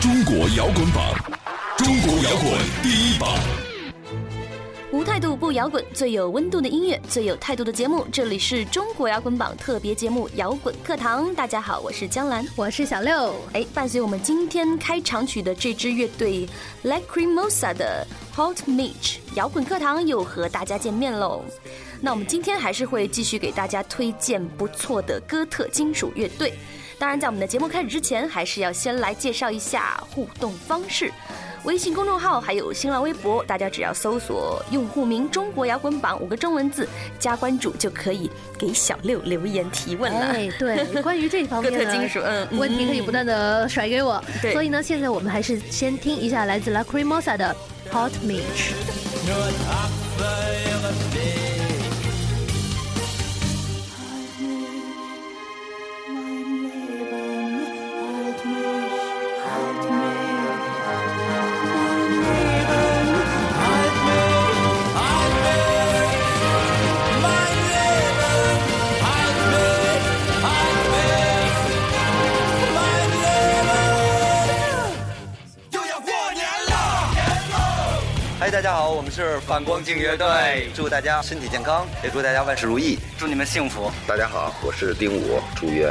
中国摇滚榜，中国摇滚第一榜。无态度不摇滚，最有温度的音乐，最有态度的节目。这里是中国摇滚榜特别节目《摇滚课堂》。大家好，我是江兰，我是小六。哎，伴随我们今天开场曲的这支乐队 Lacrimosa 的 Hot Mitch，摇滚课堂又和大家见面喽。那我们今天还是会继续给大家推荐不错的哥特金属乐队。当然，在我们的节目开始之前，还是要先来介绍一下互动方式。微信公众号还有新浪微博，大家只要搜索用户名“中国摇滚榜”五个中文字加关注，就可以给小六留言提问了。哎，对，关于这方面的金属，嗯，问题可以不断的甩给我。对，所以呢，现在我们还是先听一下来自 Lacrimosa 的 Hot Mitch。好，我们是反光镜乐队，祝大家身体健康，也祝大家万事如意，祝你们幸福。大家好，我是丁武，祝愿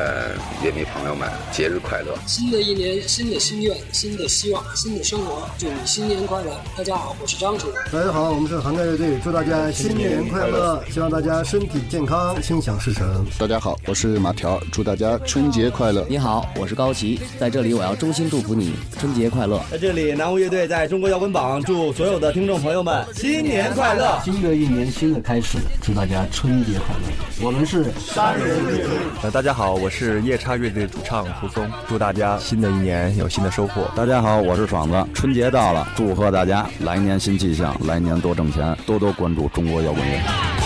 乐迷朋友们节日快乐。新的一年，新的心愿，新的希望，新的生活，祝你新年快乐。大家好，我是张楚。大家好，我们是涵盖乐队，祝大家新年快乐，希望大家身体健康，心想事成。大家好，我是马条，祝大家春节快乐。你好，我是高旗，在这里我要衷心祝福你春节快乐。在这里，南无乐队在中国摇滚榜祝所有的。听众朋友们，新年快乐！新的一年，新的开始，祝大家春节快乐！我们是三人乐队。呃，大家好，我是夜叉乐队主唱胡松，祝大家新的一年有新的收获。大家好，我是爽子，春节到了，祝贺大家来年新气象，来年多挣钱，多多关注中国摇滚乐。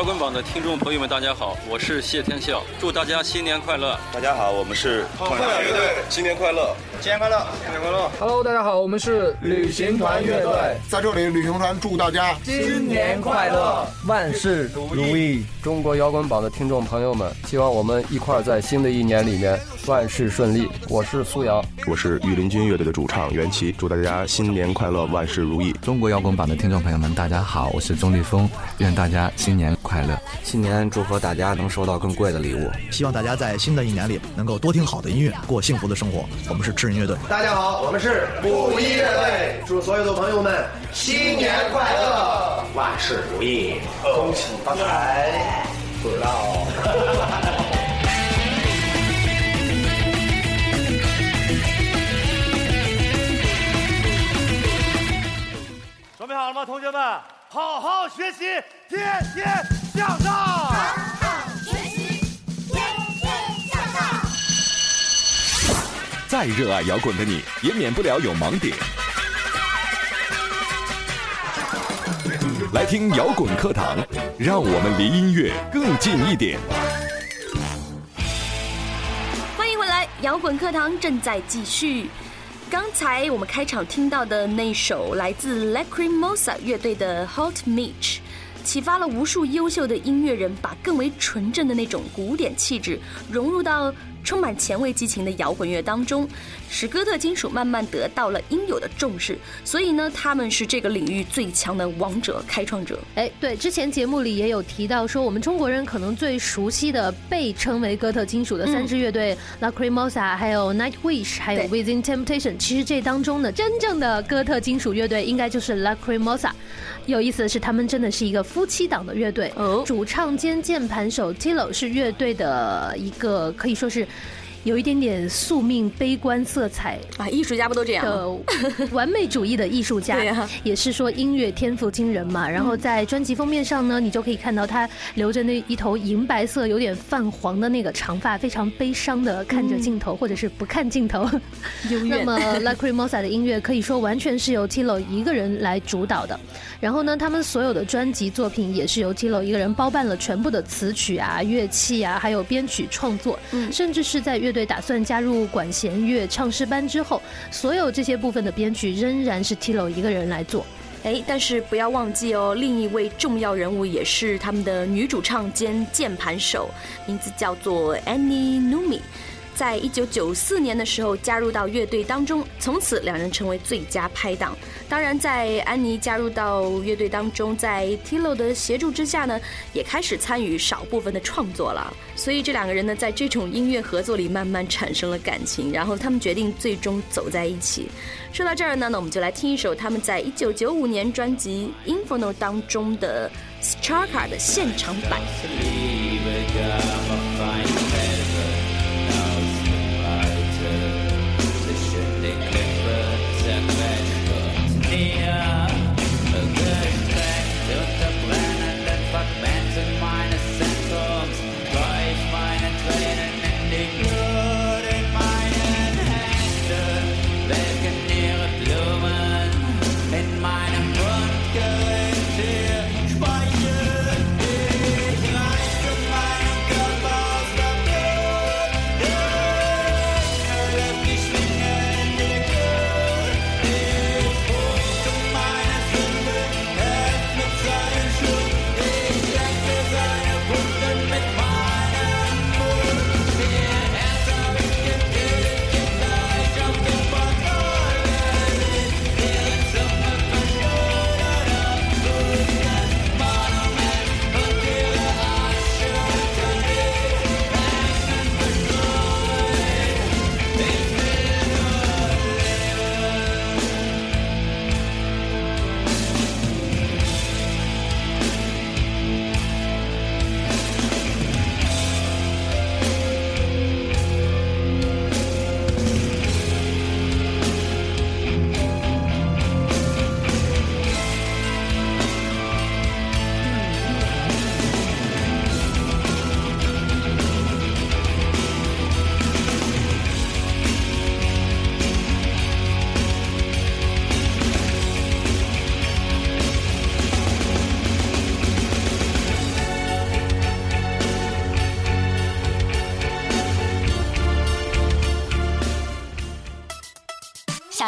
摇滚榜的听众朋友们，大家好，我是谢天笑，祝大家新年快乐！大家好，我们是痛仰乐队，新年快乐，新年快乐，新年快乐！Hello，大家好，我们是旅行团乐队，在这里，旅行团祝大家新年快乐，万事如意！中国摇滚榜的听众朋友们，希望我们一块儿在新的一年里面万事顺利。我是苏阳，我是御林军乐队的主唱袁奇，祝大家新年快乐，万事如意！中国摇滚榜的听众朋友们，大家好，我是钟立峰，愿大家新年快乐，新年祝福大家能收到更贵的礼物，希望大家在新的一年里能够多听好的音乐，过幸福的生活。我们是智人乐队，大家好，我们是五一乐队，祝所有的朋友们新年快乐，万事如意，恭喜发财。不知道。准备好了吗，同学们？好好学习，天天向上。再热爱摇滚的你，也免不了有盲点。来听摇滚课堂，让我们离音乐更近一点。欢迎回来，摇滚课堂正在继续。刚才我们开场听到的那首来自 Lacrimosa 乐队的 Hot Mitch，启发了无数优秀的音乐人，把更为纯正的那种古典气质融入到。充满前卫激情的摇滚乐当中，使哥特金属慢慢得到了应有的重视。所以呢，他们是这个领域最强的王者、开创者。哎，对，之前节目里也有提到说，我们中国人可能最熟悉的被称为哥特金属的三支乐队，Lacrimosa，还有 Nightwish，还有 Within Temptation。其实这当中呢，真正的哥特金属乐队应该就是 Lacrimosa。有意思的是，他们真的是一个夫妻档的乐队。哦，主唱兼键盘手 Tilo 是乐队的一个可以说是。有一点点宿命悲观色彩啊，艺术家不都这样的完美主义的艺术家，也是说音乐天赋惊人嘛。然后在专辑封面上呢，你就可以看到他留着那一头银白色、有点泛黄的那个长发，非常悲伤的看着镜头，或者是不看镜头。那么 Lacrimosa 的音乐可以说完全是由 Tilo 一个人来主导的。然后呢，他们所有的专辑作品也是由 Tilo 一个人包办了全部的词曲啊、乐器啊，还有编曲创作，甚至是在乐乐队打算加入管弦乐唱诗班之后，所有这些部分的编曲仍然是 Tilo 一个人来做。哎，但是不要忘记哦，另一位重要人物也是他们的女主唱兼键盘手，名字叫做 Annie Numi。在一九九四年的时候加入到乐队当中，从此两人成为最佳拍档。当然，在安妮加入到乐队当中，在 Tilo 的协助之下呢，也开始参与少部分的创作了。所以这两个人呢，在这种音乐合作里慢慢产生了感情，然后他们决定最终走在一起。说到这儿呢，那我们就来听一首他们在一九九五年专辑《Inferno》当中的 Straka 的现场版。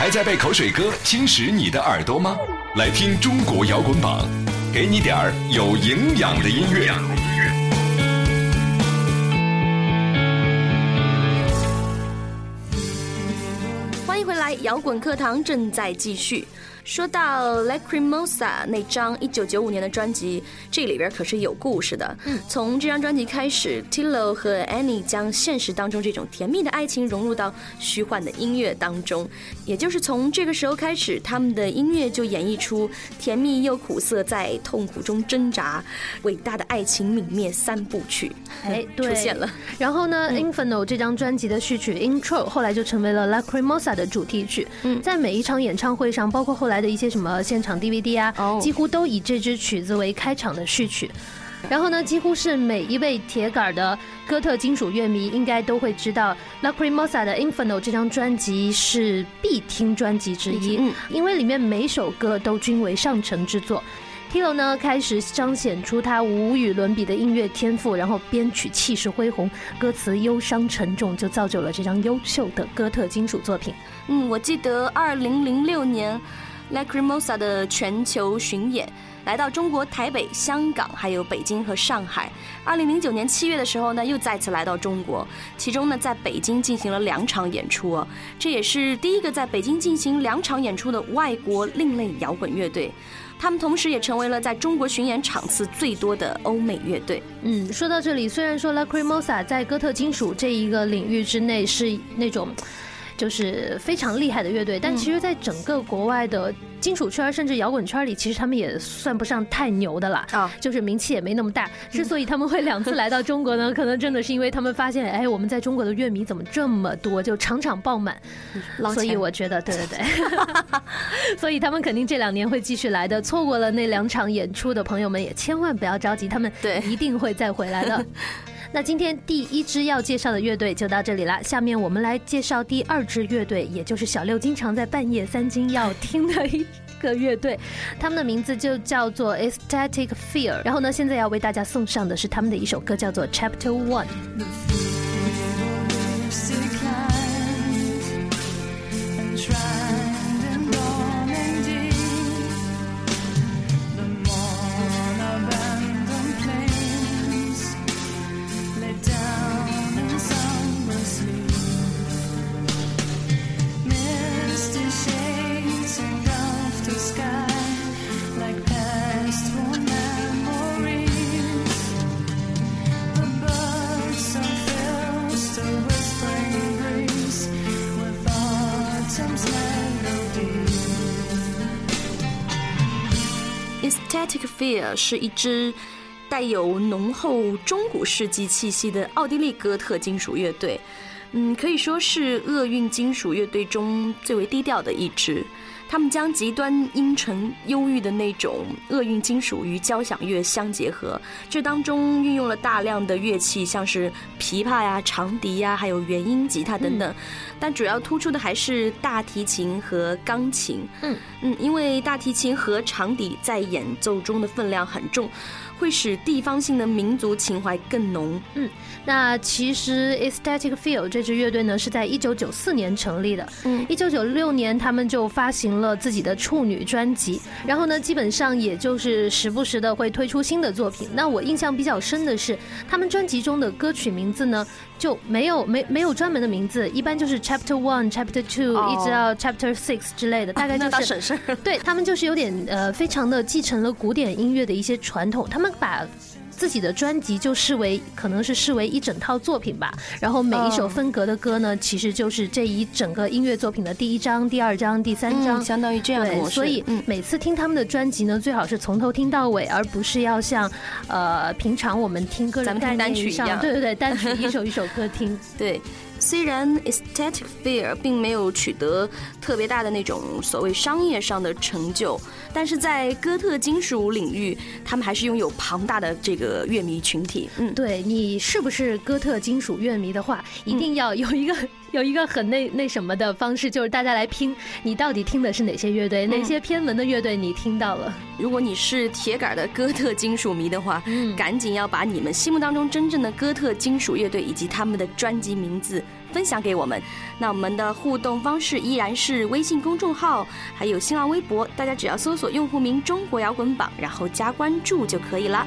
还在被口水歌侵蚀你的耳朵吗？来听中国摇滚榜，给你点儿有营养的音乐。欢迎回来，摇滚课堂正在继续。说到 Lacrimosa 那张一九九五年的专辑，这里边可是有故事的。从这张专辑开始，Tilo 和 Annie 将现实当中这种甜蜜的爱情融入到虚幻的音乐当中，也就是从这个时候开始，他们的音乐就演绎出甜蜜又苦涩，在痛苦中挣扎，伟大的爱情泯灭三部曲。哎，出现了。然后呢，《Inferno》这张专辑的序曲《Intro》后来就成为了 Lacrimosa 的主题曲。嗯，在每一场演唱会上，包括后来。的一些什么现场 DVD 啊，几乎都以这支曲子为开场的序曲。然后呢，几乎是每一位铁杆的哥特金属乐迷应该都会知道，Lacrimosa 的 Inferno 这张专辑是必听专辑之一，因为里面每首歌都均为上乘之作。Tilo 呢开始彰显出他无与伦比的音乐天赋，然后编曲气势恢宏，歌词忧伤沉重，就造就了这张优秀的哥特金属作品。嗯，我记得二零零六年 Lacrimosa 的全球巡演。来到中国台北、香港，还有北京和上海。二零零九年七月的时候呢，又再次来到中国，其中呢，在北京进行了两场演出，这也是第一个在北京进行两场演出的外国另类摇滚乐队。他们同时也成为了在中国巡演场次最多的欧美乐队。嗯，说到这里，虽然说 Lacrimosa 在哥特金属这一个领域之内是那种。就是非常厉害的乐队，但其实，在整个国外的金属圈甚至摇滚圈里，其实他们也算不上太牛的了啊，就是名气也没那么大。之所以他们会两次来到中国呢，可能真的是因为他们发现，哎，我们在中国的乐迷怎么这么多，就场场爆满。所以我觉得，对对对，所以他们肯定这两年会继续来的。错过了那两场演出的朋友们，也千万不要着急，他们对一定会再回来的。那今天第一支要介绍的乐队就到这里了，下面我们来介绍第二支乐队，也就是小六经常在半夜三更要听的一个乐队，他们的名字就叫做 Aesthetic Fear。然后呢，现在要为大家送上的是他们的一首歌，叫做 Chapter One。Aesthetic Fear 是一支带有浓厚中古世纪气息的奥地利哥特金属乐队，嗯，可以说是厄运金属乐队中最为低调的一支。他们将极端阴沉、忧郁的那种厄运金属与交响乐相结合，这当中运用了大量的乐器，像是琵琶呀、长笛呀，还有原音吉他等等。但主要突出的还是大提琴和钢琴。嗯嗯，因为大提琴和长笛在演奏中的分量很重。会使地方性的民族情怀更浓。嗯，那其实 Aesthetic Feel 这支乐队呢是在一九九四年成立的。嗯，一九九六年他们就发行了自己的处女专辑，然后呢，基本上也就是时不时的会推出新的作品。那我印象比较深的是，他们专辑中的歌曲名字呢就没有没没有专门的名字，一般就是 Chapter One、Chapter Two 一直到 Chapter Six 之类的，大概就是 对他们就是有点呃，非常的继承了古典音乐的一些传统，他们。把自己的专辑就视为可能是视为一整套作品吧，然后每一首分隔的歌呢，其实就是这一整个音乐作品的第一章、第二章、第三章，相当于这样的模式。所以每次听他们的专辑呢，最好是从头听到尾，而不是要像呃平常我们听歌咱们听单曲一样，对对对，单曲一首一首歌听，对。虽然 Aesthetic Fear 并没有取得特别大的那种所谓商业上的成就，但是在哥特金属领域，他们还是拥有庞大的这个乐迷群体。嗯，对你是不是哥特金属乐迷的话，一定要有一个。有一个很那那什么的方式，就是大家来拼，你到底听的是哪些乐队，哪些偏门的乐队你听到了？如果你是铁杆的哥特金属迷的话，嗯，赶紧要把你们心目当中真正的哥特金属乐队以及他们的专辑名字分享给我们。那我们的互动方式依然是微信公众号，还有新浪微博，大家只要搜索用户名“中国摇滚榜”，然后加关注就可以了。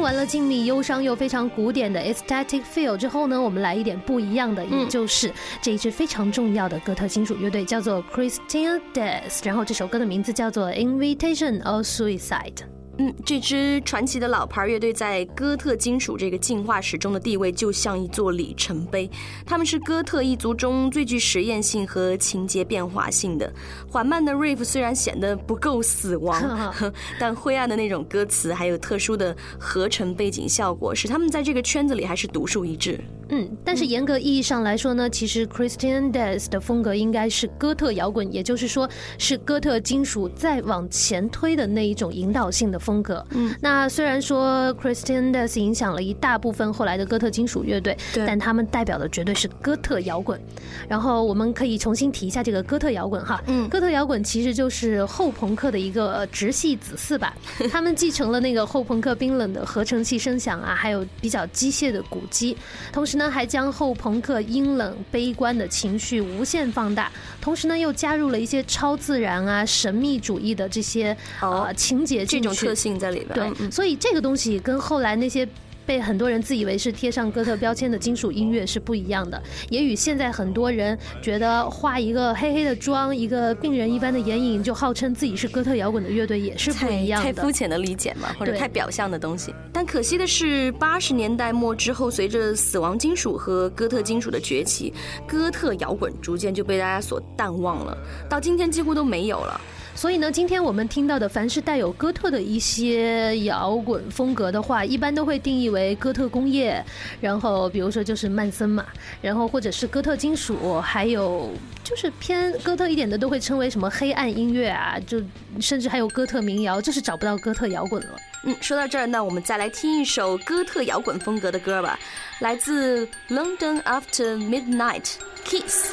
听完了静谧忧伤又非常古典的 Aesthetic Feel 之后呢，我们来一点不一样的，也就是这一支非常重要的哥特金属乐队叫做 Christian Death，然后这首歌的名字叫做 Invitation of Suicide。嗯，这支传奇的老牌乐队在哥特金属这个进化史中的地位就像一座里程碑。他们是哥特一族中最具实验性和情节变化性的。缓慢的 riff 虽然显得不够死亡，但灰暗的那种歌词还有特殊的合成背景效果，使他们在这个圈子里还是独树一帜。嗯，但是严格意义上来说呢，其实 Christian Death 的风格应该是哥特摇滚，也就是说是哥特金属再往前推的那一种引导性的风格。嗯，那虽然说 Christian Death 影响了一大部分后来的哥特金属乐队，但他们代表的绝对是哥特摇滚。然后我们可以重新提一下这个哥特摇滚哈，嗯，哥特摇滚其实就是后朋克的一个直系子嗣吧。他们继承了那个后朋克冰冷的合成器声响啊，还有比较机械的鼓机，同时。呢，还将后朋克阴冷、悲观的情绪无限放大，同时呢，又加入了一些超自然啊、神秘主义的这些呃情节这种特性在里边。对，所以这个东西跟后来那些。被很多人自以为是贴上哥特标签的金属音乐是不一样的，也与现在很多人觉得画一个黑黑的妆、一个病人一般的眼影就号称自己是哥特摇滚的乐队也是不一样的。太肤浅的理解嘛，或者太表象的东西。但可惜的是，八十年代末之后，随着死亡金属和哥特金属的崛起，哥特摇滚逐渐就被大家所淡忘了，到今天几乎都没有了。所以呢，今天我们听到的凡是带有哥特的一些摇滚风格的话，一般都会定义为哥特工业，然后比如说就是曼森嘛，然后或者是哥特金属，还有就是偏哥特一点的都会称为什么黑暗音乐啊，就甚至还有哥特民谣，就是找不到哥特摇滚了。嗯，说到这儿，那我们再来听一首哥特摇滚风格的歌吧，来自 London After Midnight Kiss。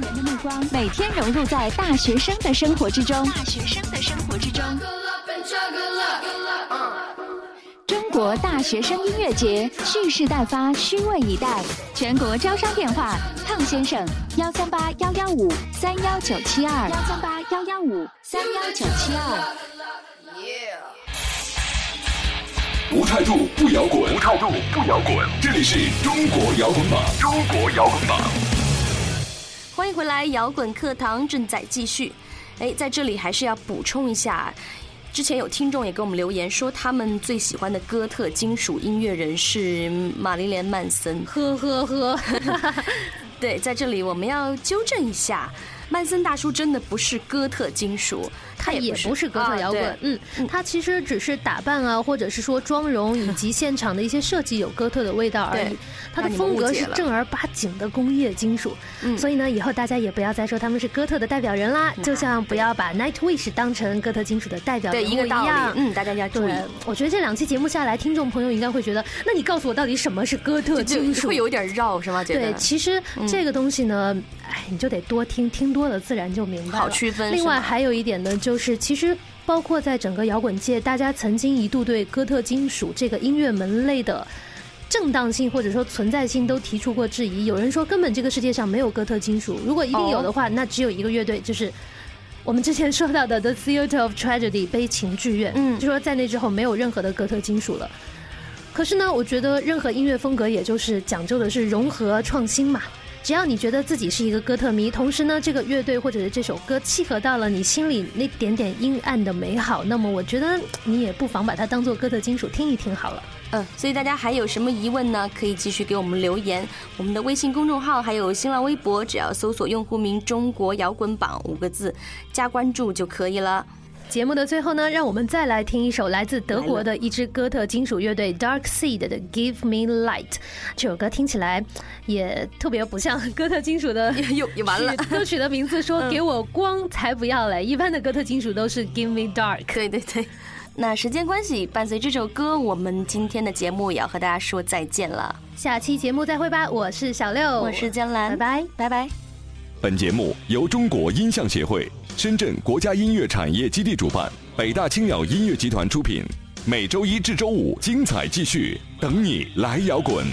人的目光，每天融入在大学生的生活之中，大学生的生活之中。中国大学生音乐节蓄势待发，虚位以待。全国招商电话：胖先生，幺三八幺幺五三幺九七二，幺三八幺幺五三幺九七二。无态度不摇滚，无态度不摇滚。这里是中国摇滚榜，中国摇滚榜。欢迎回来，摇滚课堂正在继续。哎，在这里还是要补充一下，之前有听众也给我们留言说，他们最喜欢的哥特金属音乐人是玛丽莲曼森。呵呵呵，对，在这里我们要纠正一下。曼森大叔真的不是哥特金属，他也不是哥特摇滚，嗯，他其实只是打扮啊，或者是说妆容以及现场的一些设计有哥特的味道而已。他的风格是正儿八经的工业金属，所以呢，以后大家也不要再说他们是哥特的代表人啦，就像不要把 Nightwish 当成哥特金属的代表人物一样。嗯，大家要注意。我觉得这两期节目下来，听众朋友应该会觉得，那你告诉我到底什么是哥特金属？会有点绕是吗？对，其实这个东西呢，哎，你就得多听听多。了自然就明白了。好区分。另外还有一点呢，就是其实包括在整个摇滚界，大家曾经一度对哥特金属这个音乐门类的正当性或者说存在性都提出过质疑。有人说根本这个世界上没有哥特金属，如果一定有的话，那只有一个乐队，就是我们之前说到的 The Theater of Tragedy 悲情剧院。嗯，就说在那之后没有任何的哥特金属了。可是呢，我觉得任何音乐风格也就是讲究的是融合创新嘛。只要你觉得自己是一个哥特迷，同时呢，这个乐队或者是这首歌契合到了你心里那点点阴暗的美好，那么我觉得你也不妨把它当做哥特金属听一听好了。嗯，所以大家还有什么疑问呢？可以继续给我们留言，我们的微信公众号还有新浪微博，只要搜索用户名“中国摇滚榜”五个字，加关注就可以了。节目的最后呢，让我们再来听一首来自德国的一支哥特金属乐队 Dark Seed 的《Give Me Light》。这首歌听起来也特别不像哥特金属的，又又完了。歌曲的名字说“给我光才不要嘞”，一般的哥特金属都是 “Give Me Dark”。对对对。那时间关系，伴随这首歌，我们今天的节目也要和大家说再见了。下期节目再会吧，我是小六，我是江兰，拜拜拜拜。本节目由中国音像协会。深圳国家音乐产业基地主办，北大青鸟音乐集团出品，每周一至周五精彩继续，等你来摇滚。